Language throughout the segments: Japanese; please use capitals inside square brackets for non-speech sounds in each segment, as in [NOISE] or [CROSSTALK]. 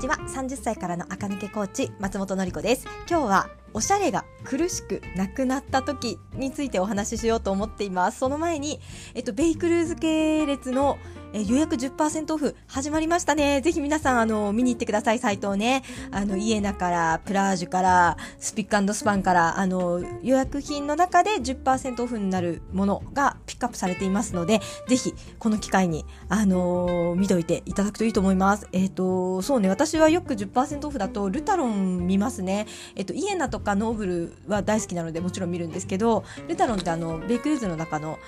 ちは30歳からの赤抜けコーチ松本のり子です今日はおしゃれが苦しくなくなった時についてお話ししようと思っていますその前に、えっと、ベイクルーズ系列のえ予約10%オフ始まりましたね。ぜひ皆さん、あの、見に行ってください、サイトをね。あの、イエナから、プラージュから、スピックスパンから、あの、予約品の中で10%オフになるものがックアップされていますので、ぜひ、この機会に、あの見といていただくといいと思います。えっ、ー、と、そうね、私はよく10%オフだと、ルタロン見ますね。えっ、ー、と、イエナとかノーブルは大好きなので、もちろん見るんですけど、ルタロンってあの、ベイクルーズの中の、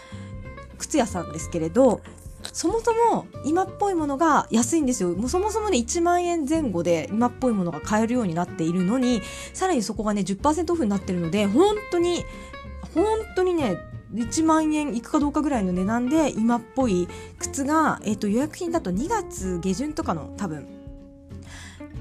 靴屋さんですけれど、そもそも今っぽいものが安いんですよ。もうそもそもね、1万円前後で今っぽいものが買えるようになっているのに、さらにそこがね、10%オフになってるので、本当に、本当にね、1万円いくかどうかぐらいの値段で今っぽい靴が、えっ、ー、と予約品だと2月下旬とかの多分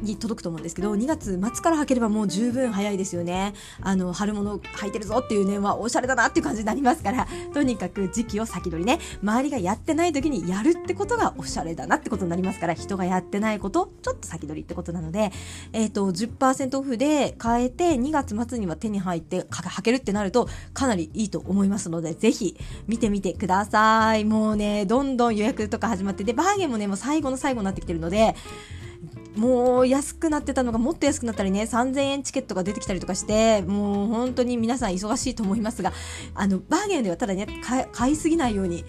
に届くと思うんですけど2月末から履ければもう十分早いですよね。あの春物履いてるぞっていうねはおしゃれだなっていう感じになりますからとにかく時期を先取りね周りがやってない時にやるってことがおしゃれだなってことになりますから人がやってないことちょっと先取りってことなので、えっ、ー、と10%オフで買えて2月末には手に入って履けるってなるとかなりいいと思いますのでぜひ見てみてください。もうねどんどん予約とか始まってでバーゲンもねもう最後の最後になってきてるのでもう安くなってたのがもっと安くなったりね、3000円チケットが出てきたりとかして、もう本当に皆さん忙しいと思いますが、あの、バーゲンではただね、買いすぎないように、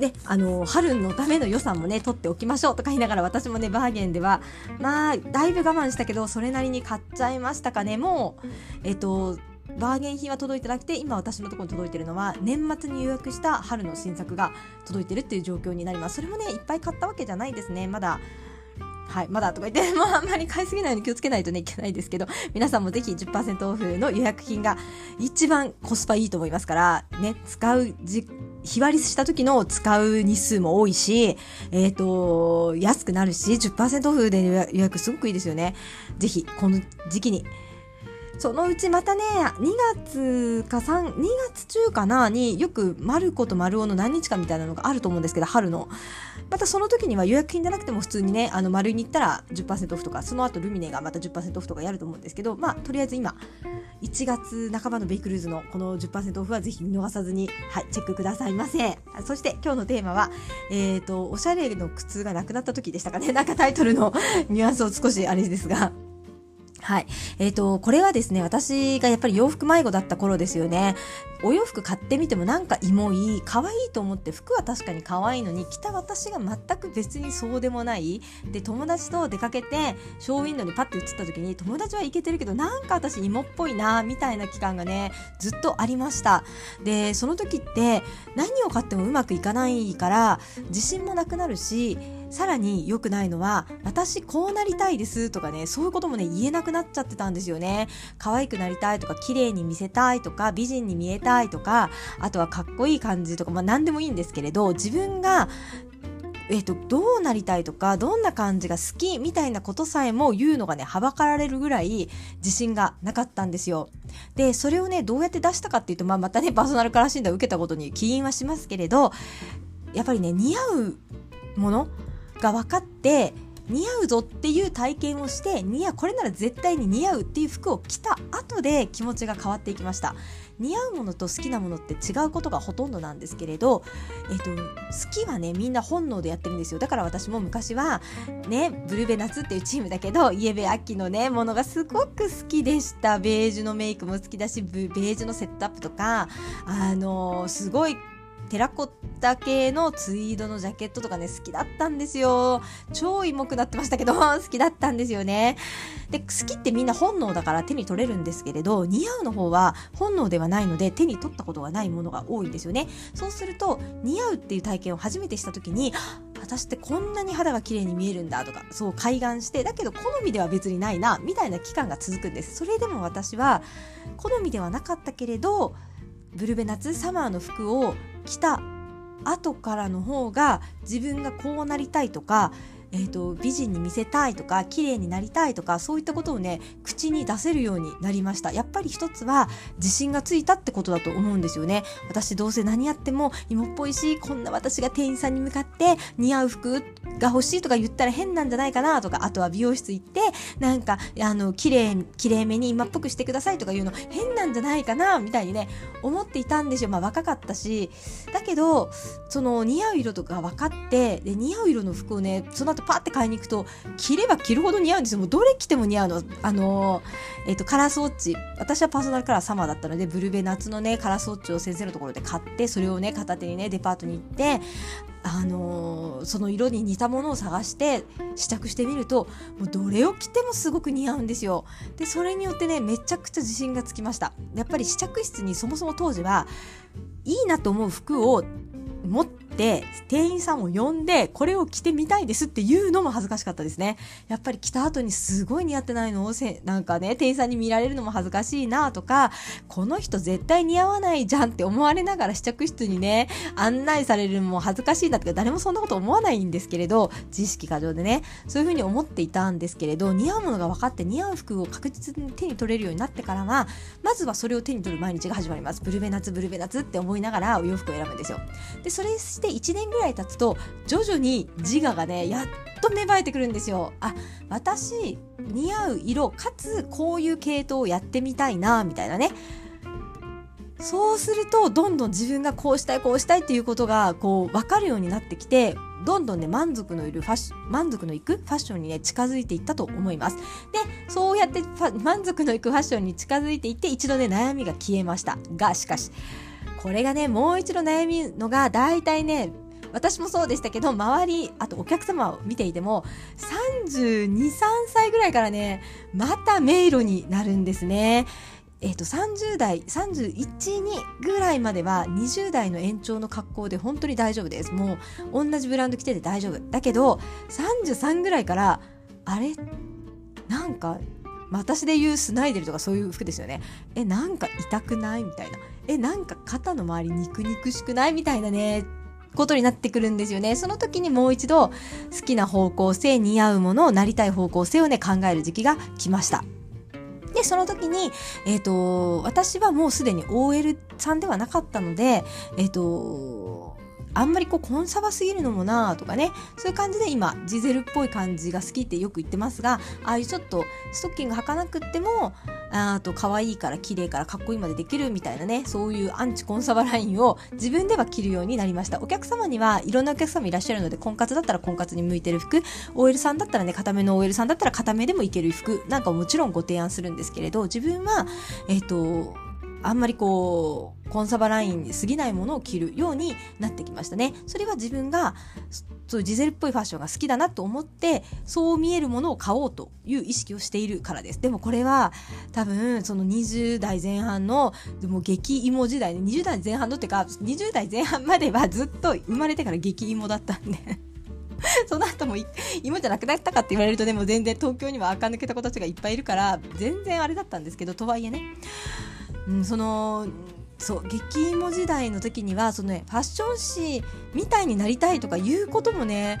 ね、あの、春のための予算もね、取っておきましょうとか言いながら、私もね、バーゲンでは、まあ、だいぶ我慢したけど、それなりに買っちゃいましたかね。もう、えっと、バーゲン品は届いてなくて今私のところに届いてるのは年末に予約した春の新作が届いてるっていう状況になりますそれもねいっぱい買ったわけじゃないですねまだはい、まだとか言って、[LAUGHS] もうあんまり買いすぎないように気をつけないとね、いけないですけど、皆さんもぜひ10%オフの予約品が一番コスパいいと思いますから、ね、使うじ、日割りした時の使う日数も多いし、えっ、ー、と、安くなるし、10%オフで予約すごくいいですよね。ぜひ、この時期にそのうちまたね、2月か3、2月中かなによくマルコとマルオの何日かみたいなのがあると思うんですけど、春の。またその時には予約品じゃなくても普通にね、あの、丸に行ったら10%オフとか、その後ルミネがまた10%オフとかやると思うんですけど、まあ、とりあえず今、1月半ばのベイクルーズのこの10%オフはぜひ見逃さずに、はい、チェックくださいませ。そして今日のテーマは、えっ、ー、と、おしゃれの靴がなくなった時でしたかね。なんかタイトルのニュアンスを少しあれですが。はい。えっ、ー、と、これはですね、私がやっぱり洋服迷子だった頃ですよね。お洋服買ってみてもなんかイモいい、可愛いと思って服は確かに可愛いのに、着た私が全く別にそうでもない。で、友達と出かけて、ショーウィンドウにパッて映った時に、友達はイケてるけど、なんか私芋っぽいな、みたいな期間がね、ずっとありました。で、その時って何を買ってもうまくいかないから、自信もなくなるし、さらに良くないのは、私こうなりたいですとかね、そういうこともね、言えなくなっちゃってたんですよね。可愛くなりたいとか、綺麗に見せたいとか、美人に見えたいとか、あとはかっこいい感じとか、まあ何でもいいんですけれど、自分がえっ、と、どうなりたいとか、どんな感じが好きみたいなことさえも言うのがね、はばかられるぐらい自信がなかったんですよ。で、それをね、どうやって出したかっていうと、まあ、またね、パーソナルカラー診断を受けたことに起因はしますけれど、やっぱりね、似合うものが分かって似合うぞっていう体験をして似合うこれなら絶対に似合うっていう服を着た後で気持ちが変わっていきました。似合うものと好きなものって違うことがほとんどなんですけれど、えっと、好きはねみんな本能でやってるんですよ。だから私も昔はねブルベナツっていうチームだけどイエベ秋のねものがすごく好きでした。ベージュのメイクも好きだしベージュのセットアップとかあの、すごいテラコッタ系のツイードのジャケットとかね、好きだったんですよ。超芋くなってましたけど、[LAUGHS] 好きだったんですよね。で、好きってみんな本能だから手に取れるんですけれど、似合うの方は本能ではないので手に取ったことがないものが多いんですよね。そうすると、似合うっていう体験を初めてした時に、[GASPS] 私ってこんなに肌が綺麗に見えるんだとか、そう開眼して、だけど好みでは別にないな、みたいな期間が続くんです。それでも私は、好みではなかったけれど、ブルベ夏サマーの服を着た後からの方が自分がこうなりたいとかえーと、美人に見せたいとか綺麗になりたいとかそういったことをね口に出せるようになりました。やっぱり一つは自信がついたってことだと思うんですよね。私どうせ何やっても芋っぽいしこんな私が店員さんに向かって似合う服が欲しいとか言ったら変なんじゃないかなとかあとは美容室行ってなんかあの綺麗綺麗めに今っぽくしてくださいとか言うの変なんじゃないかなみたいにね思っていたんですよ。まあ若かったし。だけどその似合う色とか分かってで似合う色の服をねその後パッて買いに行くと着れば着るほど似合うんですよ。もうどれ着ても似合うの。あのえっ、ー、とカラースウォッチ。私はパーソナルカラーサマーだったのでブルベ夏のねカラースウォッチを先生のところで買ってそれをね片手にねデパートに行ってあのー、その色に似たものを探して試着してみるともうどれを着てもすごく似合うんですよ。でそれによってねめちゃくちゃ自信がつきました。やっぱり試着室にそもそも当時はいいなと思う服を持って店員さんを呼んでこれを着てみたいですっていうのも恥ずかしかったですね。やっぱり着た後にすごい似合ってないの？をせなんかね店員さんに見られるのも恥ずかしいなとかこの人絶対似合わないじゃんって思われながら試着室にね案内されるのも恥ずかしいなって誰もそんなこと思わないんですけれど自意識過剰でねそういうふうに思っていたんですけれど似合うものが分かって似合う服を確実に手に取れるようになってからはまずはそれを手に取る毎日が始まります。ブルベ夏ブルベ夏って思いながらお洋服を選ぶんですよ。でそれして1年ぐらい経つと徐々に自我がねやっと芽生えてくるんですよ。あ私似合う色かつこういう系統をやってみたいなみたいなね。そうするとどんどん自分がこうしたいこうしたいっていうことがこう分かるようになってきてどんどんね満足のいるファッシ満足のいくファッションにね近づいていったと思います。でそうやって満足のいくファッションに近づいていって一度ね悩みが消えました。がしかしこれがね、もう一度悩みのが、大体ね、私もそうでしたけど、周り、あとお客様を見ていても、32、3歳ぐらいからね、また迷路になるんですね。えっ、ー、と、30代、31、2ぐらいまでは20代の延長の格好で本当に大丈夫です。もう、同じブランド着てて大丈夫。だけど、33ぐらいから、あれ？なんか、私で言うスナイデルとかそういう服ですよね。え、なんか痛くない？みたいな。えなんか肩の周り肉肉しくないみたいなねことになってくるんですよね。その時にもう一度好きな方向性、似合うものをなりたい方向性をね、考える時期が来ました。で、その時に、えっ、ー、と、私はもうすでに OL さんではなかったので、えっ、ー、と、あんまりこうコンサバすぎるのもなーとかね。そういう感じで今ジゼルっぽい感じが好きってよく言ってますがああいうちょっとストッキング履かなくってもあと可愛いから綺麗からかっこいいまでできるみたいなねそういうアンチコンサバラインを [LAUGHS] 自分では着るようになりました。お客様にはいろんなお客様いらっしゃるので婚活だったら婚活に向いてる服 OL さんだったらね固めの OL さんだったら固めでもいける服なんかもちろんご提案するんですけれど自分はえっ、ー、とあんまりこうコンサバラインに過ぎないものを着るようになってきましたね。それは自分がそういうジゼルっぽいファッションが好きだなと思ってそう見えるものを買おうという意識をしているからです。でもこれは多分その20代前半のでも激芋時代で20代前半のっていうか20代前半までは [LAUGHS] ずっと生まれてから激芋だったんで [LAUGHS] その後も芋じゃなくなったかって言われるとでも全然東京には垢抜けた子たちがいっぱいいるから全然あれだったんですけどとはいえねうん、そのそう激芋時代の時にはその、ね、ファッション誌みたいになりたいとかいうこともね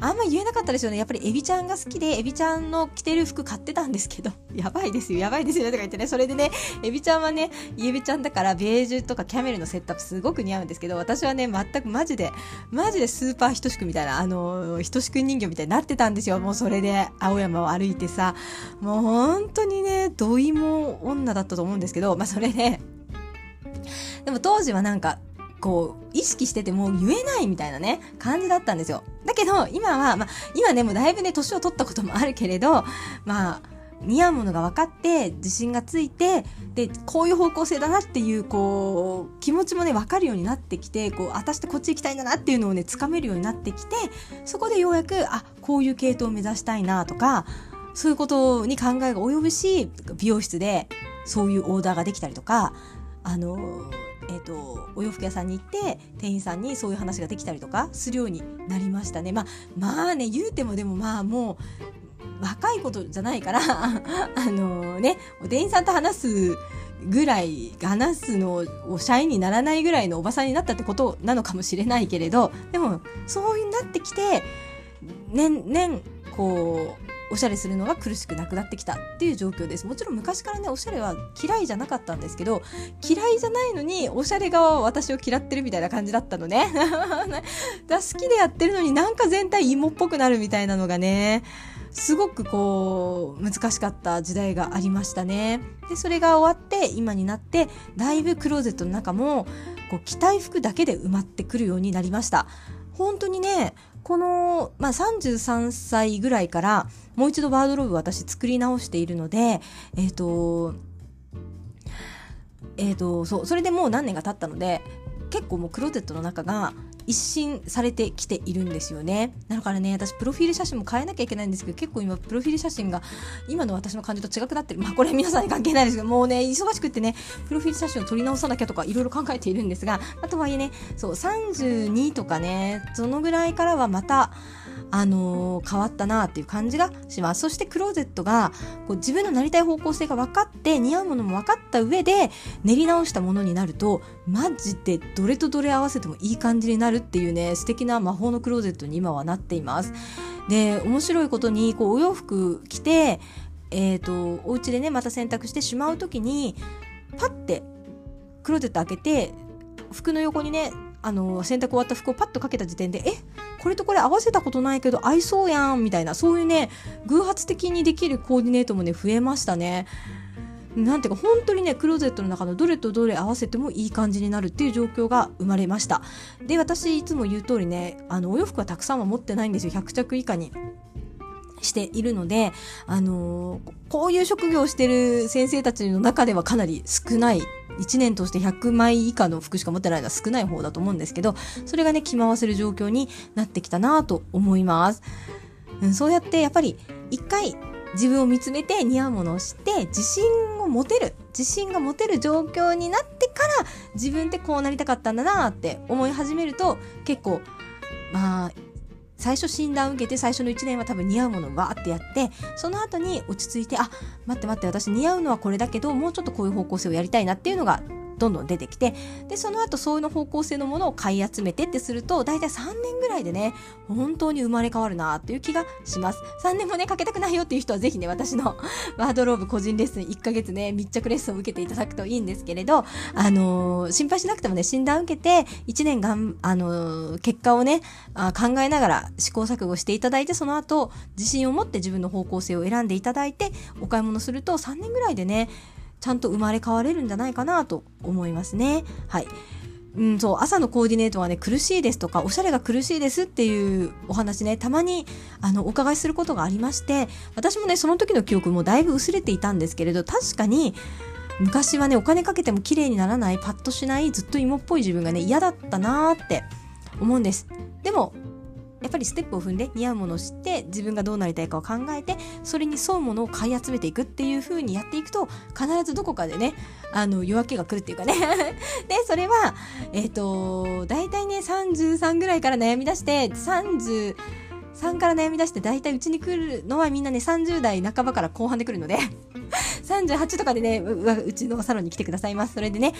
あんま言えなかったですよね。やっぱりエビちゃんが好きで、エビちゃんの着てる服買ってたんですけど、[LAUGHS] やばいですよ、やばいですよとか言ってね、それでね、エビちゃんはね、イエビちゃんだからベージュとかキャメルのセットアップすごく似合うんですけど、私はね、全くマジで、マジでスーパーひとしくみたいな、あの、ひとしく人形みたいになってたんですよ。もうそれで、青山を歩いてさ、もう本当にね、土井も女だったと思うんですけど、まあそれね、でも当時はなんか、こう、意識してても言えないみたいなね、感じだったんですよ。だけど、今は、まあ、今ね、もうだいぶね、年を取ったこともあるけれど、まあ、似合うものが分かって、自信がついて、で、こういう方向性だなっていう、こう、気持ちもね、分かるようになってきて、こう、私ってこっち行きたいんだなっていうのをね、つかめるようになってきて、そこでようやく、あ、こういう系統を目指したいなとか、そういうことに考えが及ぶし、美容室でそういうオーダーができたりとか、あのえーと、お洋服屋さんに行って店員さんにそういう話ができたりとかするようになりましたね。まあ、まあね言うてもでもまあもう若いことじゃないから [LAUGHS] あのね店員さんと話すぐらい話すのを社員にならないぐらいのおばさんになったってことなのかもしれないけれどでもそういうなってきて年々こうおしゃれするのが苦しくなくなってきたっていう状況です。もちろん昔からねおしゃれは嫌いじゃなかったんですけど嫌いじゃないのにおしゃれ側は私を嫌ってるみたいな感じだったのね。[LAUGHS] だ好きでやってるのになんか全体芋っぽくなるみたいなのがねすごくこう難しかった時代がありましたね。でそれが終わって今になってだいぶクローゼットの中もこう着たい服だけで埋まってくるようになりました。本当にねこの、まあ、33歳ぐらいからもう一度ワードローブ私作り直しているので、えっ、ー、と、えっ、ー、と、そう、それでもう何年が経ったので、結構もうクローゼットの中が一新されてきているんですよね。だからね私プロフィール写真も変えなきゃいけないんですけど結構今プロフィール写真が今の私の感じと違くなってる。まあこれ皆さんに関係ないですけどもうね忙しくってねプロフィール写真を撮り直さなきゃとかいろいろ考えているんですがあとはいえねそう32とかねそのぐらいからはまたあのー、変わったなっていう感じがします。そしてクローゼットがこう自分のなりたい方向性が分かって似合うものも分かった上で練り直したものになるとマジでどれとどれ合わせてもいい感じになるっていうね素敵な魔法のクローゼットに今はなっています。で面白いことにこうお洋服着てえーと、お家でねまた洗濯してしまう時にパッてクローゼット開けて服の横にねあの洗濯終わった服をパッとかけた時点でえ？これとこれ合わせたことないけど合いそうやんみたいなそういうね偶発的にできるコーディネートもね増えましたね。なんていうか本当にねクローゼットの中のどれとどれ合わせてもいい感じになるっていう状況が生まれました。で私いつも言う通りねあのお洋服はたくさんは持ってないんですよ。100着以下に。しているので、あのー、こういう職業をしてる先生たちの中ではかなり少ない1年として100枚以下の服しか持ってないのは少ない方だと思うんですけど、それがね、着回せる状況になってきたなと思います。うん、そうやってやっぱり一回自分を見つめて似合うものを知って自信を持てる自信が持てる状況になってから自分ってこうなりたかったんだなって思い始めると結構まあ最初診断を受けて最初の1年は多分似合うものをわーってやってその後に落ち着いてあ待って待って私似合うのはこれだけどもうちょっとこういう方向性をやりたいなっていうのがどんどん出てきてでその後そういうの方向性のものを買い集めてってすると大体3年ぐらいでね本当に生まれ変わるなっていう気がします。3年もねかけたくないよっていう人はぜひね私の [LAUGHS] ワードローブ個人レッスン1ヶ月ね密着レッスンを受けていただくといいんですけれどあのー、心配しなくてもね診断受けて1年がん、あのー、結果をねあ考えながら試行錯誤していただいてその後自信を持って自分の方向性を選んでいただいてお買い物すると3年ぐらいでねちゃんと生まれ変われるんじゃないかなと思いますね。はい。うん、そう、朝のコーディネートはね、苦しいですとか、おしゃれが苦しいですっていうお話ね、たまに、あの、お伺いすることがありまして、私もね、その時の記憶もだいぶ薄れていたんですけれど、確かに、昔はね、お金かけても綺麗にならない、パッとしない、ずっと芋っぽい自分がね、嫌だったなーって思うんです。でも、やっぱりステップを踏んで似合うものを知って自分がどうなりたいかを考えてそれに沿うものを買い集めていくっていう風にやっていくと必ずどこかでねあの夜明けが来るっていうかね。[LAUGHS] でそれはえっ、ー、と大体ね33ぐらいから悩み出して30 3から悩み出して大体うちに来るのはみんなね30代半ばから後半で来るので。38とかでねうちのサロンに来てくださいますそれでね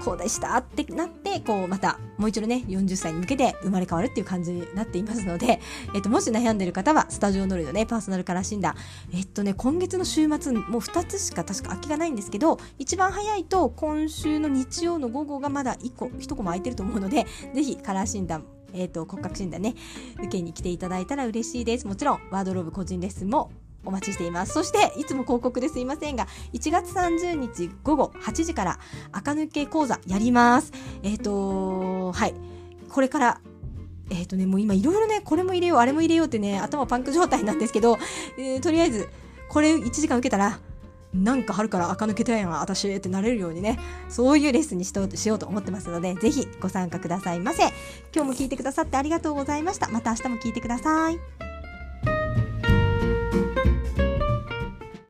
こうでしたってなって、こう、また、もう一度ね、40歳に向けて生まれ変わるっていう感じになっていますので、[LAUGHS] えっと、もし悩んでる方は、スタジオノリのね、パーソナルカラー診断、えっとね、今月の週末、もう2つしか確か空きがないんですけど、一番早いと、今週の日曜の午後がまだ1個、1個も空いてると思うので、[LAUGHS] ぜひカラー診断、えっ、と、骨格診断ね、受けに来ていただいたら嬉しいです。もちろん、ワードローブ個人レッスンもお待ちしています。そして、いつも広告ですいませんが、1月30日午後8時から赤抜け講座やります。えっ、ー、とはい。これから、えっ、ー、とね、もう今いろいろね、これも入れよう、あれも入れようってね、頭パンク状態なんですけど、えー、とりあえず、これ1時間受けたら、なんか春から垢抜けたやん、私ってなれるようにね、そういうレッスンにししようと思ってますので、ぜひご参加くださいませ。今日も聞いてくださってありがとうございました。また明日も聞いてください。